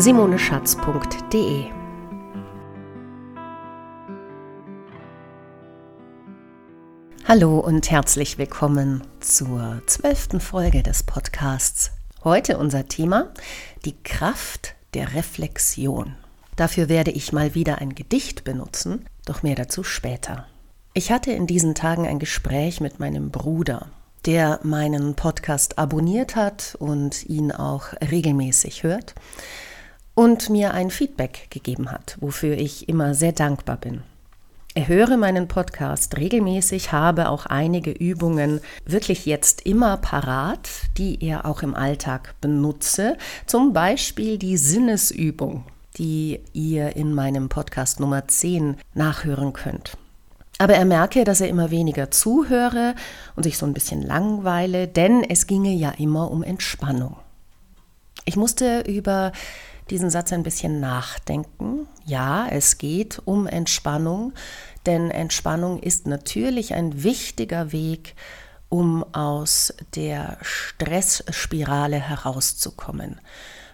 www.simoneschatz.de. Hallo und herzlich willkommen zur zwölften Folge des Podcasts. Heute unser Thema die Kraft der Reflexion. Dafür werde ich mal wieder ein Gedicht benutzen, doch mehr dazu später. Ich hatte in diesen Tagen ein Gespräch mit meinem Bruder, der meinen Podcast abonniert hat und ihn auch regelmäßig hört und mir ein Feedback gegeben hat, wofür ich immer sehr dankbar bin. Er höre meinen Podcast regelmäßig, habe auch einige Übungen wirklich jetzt immer parat, die er auch im Alltag benutze, zum Beispiel die Sinnesübung, die ihr in meinem Podcast Nummer 10 nachhören könnt. Aber er merke, dass er immer weniger zuhöre und sich so ein bisschen langweile, denn es ginge ja immer um Entspannung. Ich musste über diesen Satz ein bisschen nachdenken. Ja, es geht um Entspannung, denn Entspannung ist natürlich ein wichtiger Weg, um aus der Stressspirale herauszukommen.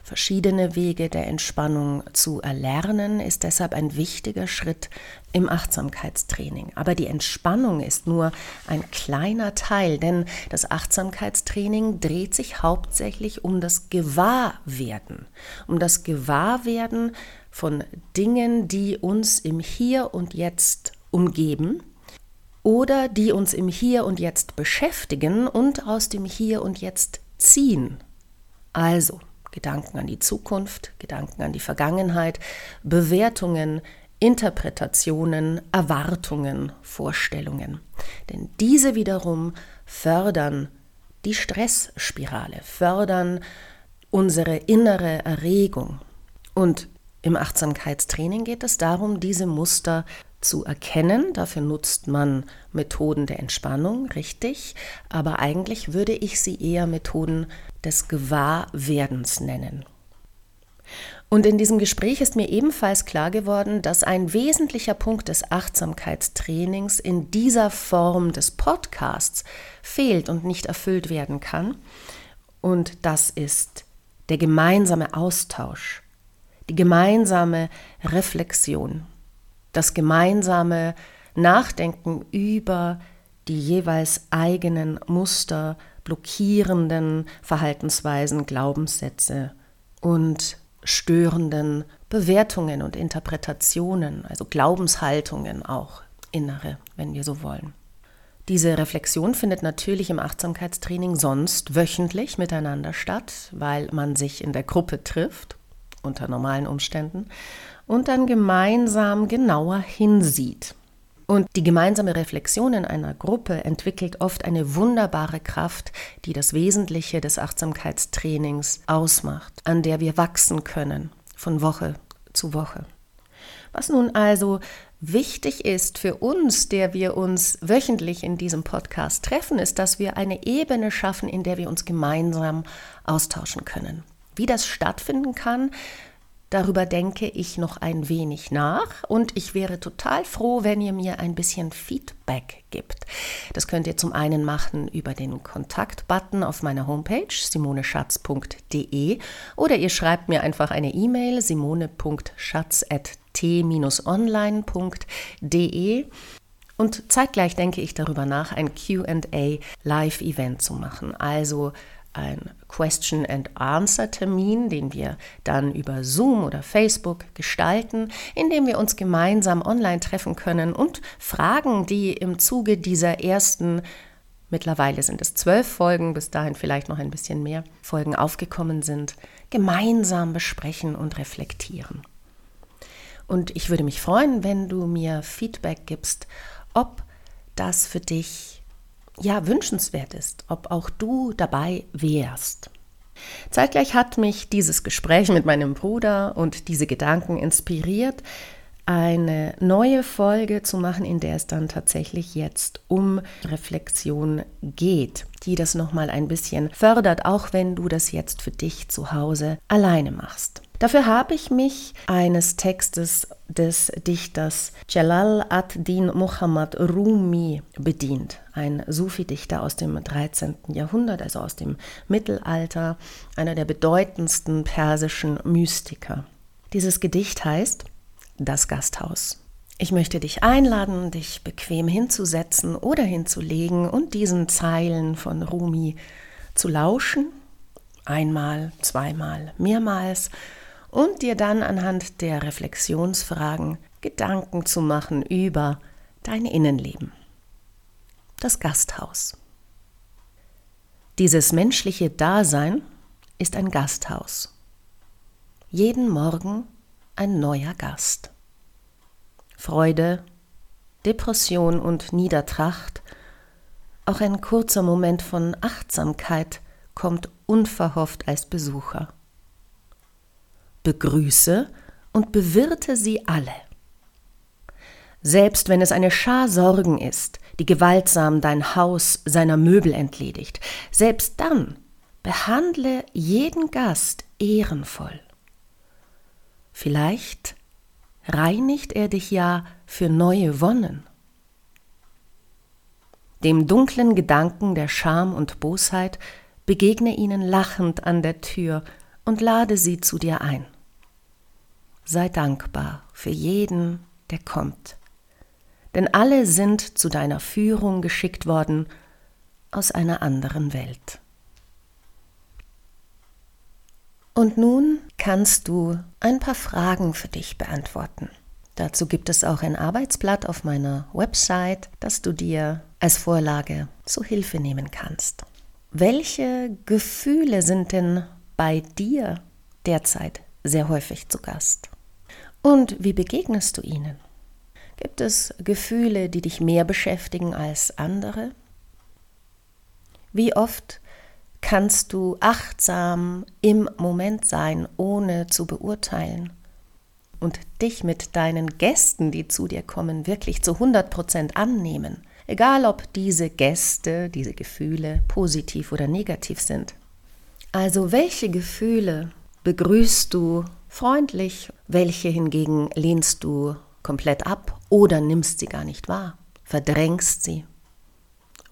Verschiedene Wege der Entspannung zu erlernen ist deshalb ein wichtiger Schritt im Achtsamkeitstraining. Aber die Entspannung ist nur ein kleiner Teil, denn das Achtsamkeitstraining dreht sich hauptsächlich um das Gewahrwerden, um das Gewahrwerden von Dingen, die uns im Hier und Jetzt umgeben oder die uns im Hier und Jetzt beschäftigen und aus dem Hier und Jetzt ziehen. Also, Gedanken an die Zukunft, Gedanken an die Vergangenheit, Bewertungen, Interpretationen, Erwartungen, Vorstellungen. Denn diese wiederum fördern die Stressspirale, fördern unsere innere Erregung. Und im Achtsamkeitstraining geht es darum, diese Muster zu erkennen. Dafür nutzt man Methoden der Entspannung, richtig. Aber eigentlich würde ich sie eher Methoden des Gewahrwerdens nennen. Und in diesem Gespräch ist mir ebenfalls klar geworden, dass ein wesentlicher Punkt des Achtsamkeitstrainings in dieser Form des Podcasts fehlt und nicht erfüllt werden kann. Und das ist der gemeinsame Austausch, die gemeinsame Reflexion das gemeinsame Nachdenken über die jeweils eigenen Muster, blockierenden Verhaltensweisen, Glaubenssätze und störenden Bewertungen und Interpretationen, also Glaubenshaltungen auch, innere, wenn wir so wollen. Diese Reflexion findet natürlich im Achtsamkeitstraining sonst wöchentlich miteinander statt, weil man sich in der Gruppe trifft, unter normalen Umständen, und dann gemeinsam genauer hinsieht. Und die gemeinsame Reflexion in einer Gruppe entwickelt oft eine wunderbare Kraft, die das Wesentliche des Achtsamkeitstrainings ausmacht, an der wir wachsen können von Woche zu Woche. Was nun also wichtig ist für uns, der wir uns wöchentlich in diesem Podcast treffen, ist, dass wir eine Ebene schaffen, in der wir uns gemeinsam austauschen können. Wie das stattfinden kann, Darüber denke ich noch ein wenig nach und ich wäre total froh, wenn ihr mir ein bisschen Feedback gibt. Das könnt ihr zum einen machen über den Kontaktbutton auf meiner Homepage simoneschatz.de oder ihr schreibt mir einfach eine E-Mail simone.schatz.t-online.de und zeitgleich denke ich darüber nach, ein QA Live-Event zu machen. Also ein Question and Answer Termin, den wir dann über Zoom oder Facebook gestalten, indem wir uns gemeinsam online treffen können und Fragen, die im Zuge dieser ersten Mittlerweile sind es zwölf Folgen, bis dahin vielleicht noch ein bisschen mehr Folgen aufgekommen sind, gemeinsam besprechen und reflektieren. Und ich würde mich freuen, wenn du mir Feedback gibst, ob das für dich ja wünschenswert ist, ob auch du dabei wärst. Zeitgleich hat mich dieses Gespräch mit meinem Bruder und diese Gedanken inspiriert, eine neue Folge zu machen, in der es dann tatsächlich jetzt um Reflexion geht, die das nochmal ein bisschen fördert, auch wenn du das jetzt für dich zu Hause alleine machst. Dafür habe ich mich eines Textes des Dichters Jalal ad-Din Muhammad Rumi bedient, ein Sufi-Dichter aus dem 13. Jahrhundert, also aus dem Mittelalter, einer der bedeutendsten persischen Mystiker. Dieses Gedicht heißt Das Gasthaus. Ich möchte dich einladen, dich bequem hinzusetzen oder hinzulegen und diesen Zeilen von Rumi zu lauschen, einmal, zweimal, mehrmals und dir dann anhand der Reflexionsfragen Gedanken zu machen über dein Innenleben. Das Gasthaus. Dieses menschliche Dasein ist ein Gasthaus. Jeden Morgen ein neuer Gast. Freude, Depression und Niedertracht, auch ein kurzer Moment von Achtsamkeit kommt unverhofft als Besucher begrüße und bewirte sie alle. Selbst wenn es eine Schar Sorgen ist, die gewaltsam dein Haus seiner Möbel entledigt, selbst dann behandle jeden Gast ehrenvoll. Vielleicht reinigt er dich ja für neue Wonnen. Dem dunklen Gedanken der Scham und Bosheit begegne ihnen lachend an der Tür und lade sie zu dir ein sei dankbar für jeden, der kommt. Denn alle sind zu deiner Führung geschickt worden aus einer anderen Welt. Und nun kannst du ein paar Fragen für dich beantworten. Dazu gibt es auch ein Arbeitsblatt auf meiner Website, das du dir als Vorlage zu Hilfe nehmen kannst. Welche Gefühle sind denn bei dir derzeit sehr häufig zu Gast? Und wie begegnest du ihnen? Gibt es Gefühle, die dich mehr beschäftigen als andere? Wie oft kannst du achtsam im Moment sein, ohne zu beurteilen und dich mit deinen Gästen, die zu dir kommen, wirklich zu 100 Prozent annehmen, egal ob diese Gäste, diese Gefühle positiv oder negativ sind. Also welche Gefühle begrüßt du freundlich, welche hingegen lehnst du komplett ab oder nimmst sie gar nicht wahr, verdrängst sie.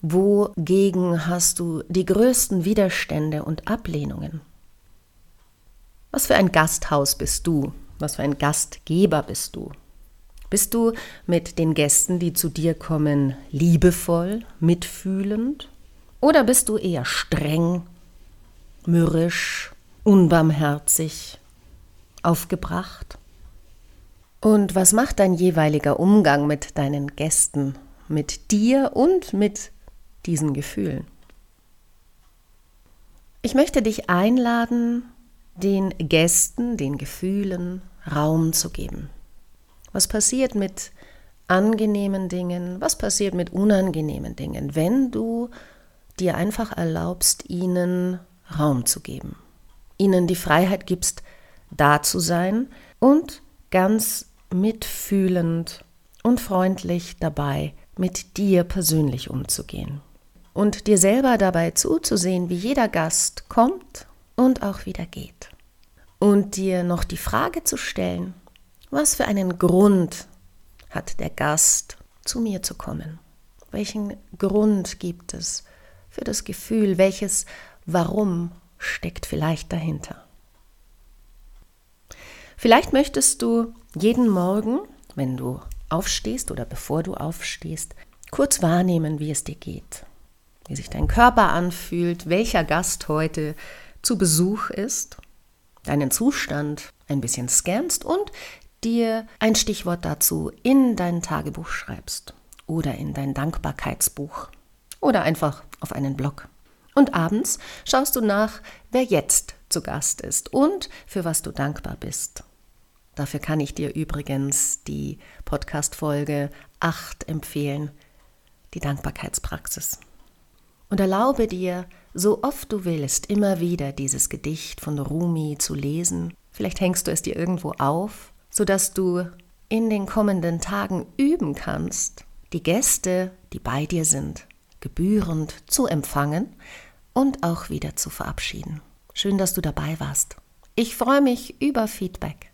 Wogegen hast du die größten Widerstände und Ablehnungen? Was für ein Gasthaus bist du? Was für ein Gastgeber bist du? Bist du mit den Gästen, die zu dir kommen, liebevoll, mitfühlend? Oder bist du eher streng, mürrisch, unbarmherzig, aufgebracht? Und was macht dein jeweiliger Umgang mit deinen Gästen, mit dir und mit diesen Gefühlen? Ich möchte dich einladen, den Gästen, den Gefühlen Raum zu geben. Was passiert mit angenehmen Dingen? Was passiert mit unangenehmen Dingen, wenn du dir einfach erlaubst, ihnen Raum zu geben? Ihnen die Freiheit gibst, da zu sein und ganz mitfühlend und freundlich dabei mit dir persönlich umzugehen. Und dir selber dabei zuzusehen, wie jeder Gast kommt und auch wieder geht. Und dir noch die Frage zu stellen, was für einen Grund hat der Gast, zu mir zu kommen? Welchen Grund gibt es für das Gefühl? Welches Warum steckt vielleicht dahinter? Vielleicht möchtest du jeden Morgen, wenn du aufstehst oder bevor du aufstehst, kurz wahrnehmen, wie es dir geht, wie sich dein Körper anfühlt, welcher Gast heute zu Besuch ist, deinen Zustand ein bisschen scannst und dir ein Stichwort dazu in dein Tagebuch schreibst oder in dein Dankbarkeitsbuch oder einfach auf einen Blog. Und abends schaust du nach, wer jetzt zu Gast ist und für was du dankbar bist. Dafür kann ich dir übrigens die Podcast-Folge 8 empfehlen, die Dankbarkeitspraxis. Und erlaube dir, so oft du willst, immer wieder dieses Gedicht von Rumi zu lesen. Vielleicht hängst du es dir irgendwo auf, sodass du in den kommenden Tagen üben kannst, die Gäste, die bei dir sind, gebührend zu empfangen und auch wieder zu verabschieden. Schön, dass du dabei warst. Ich freue mich über Feedback.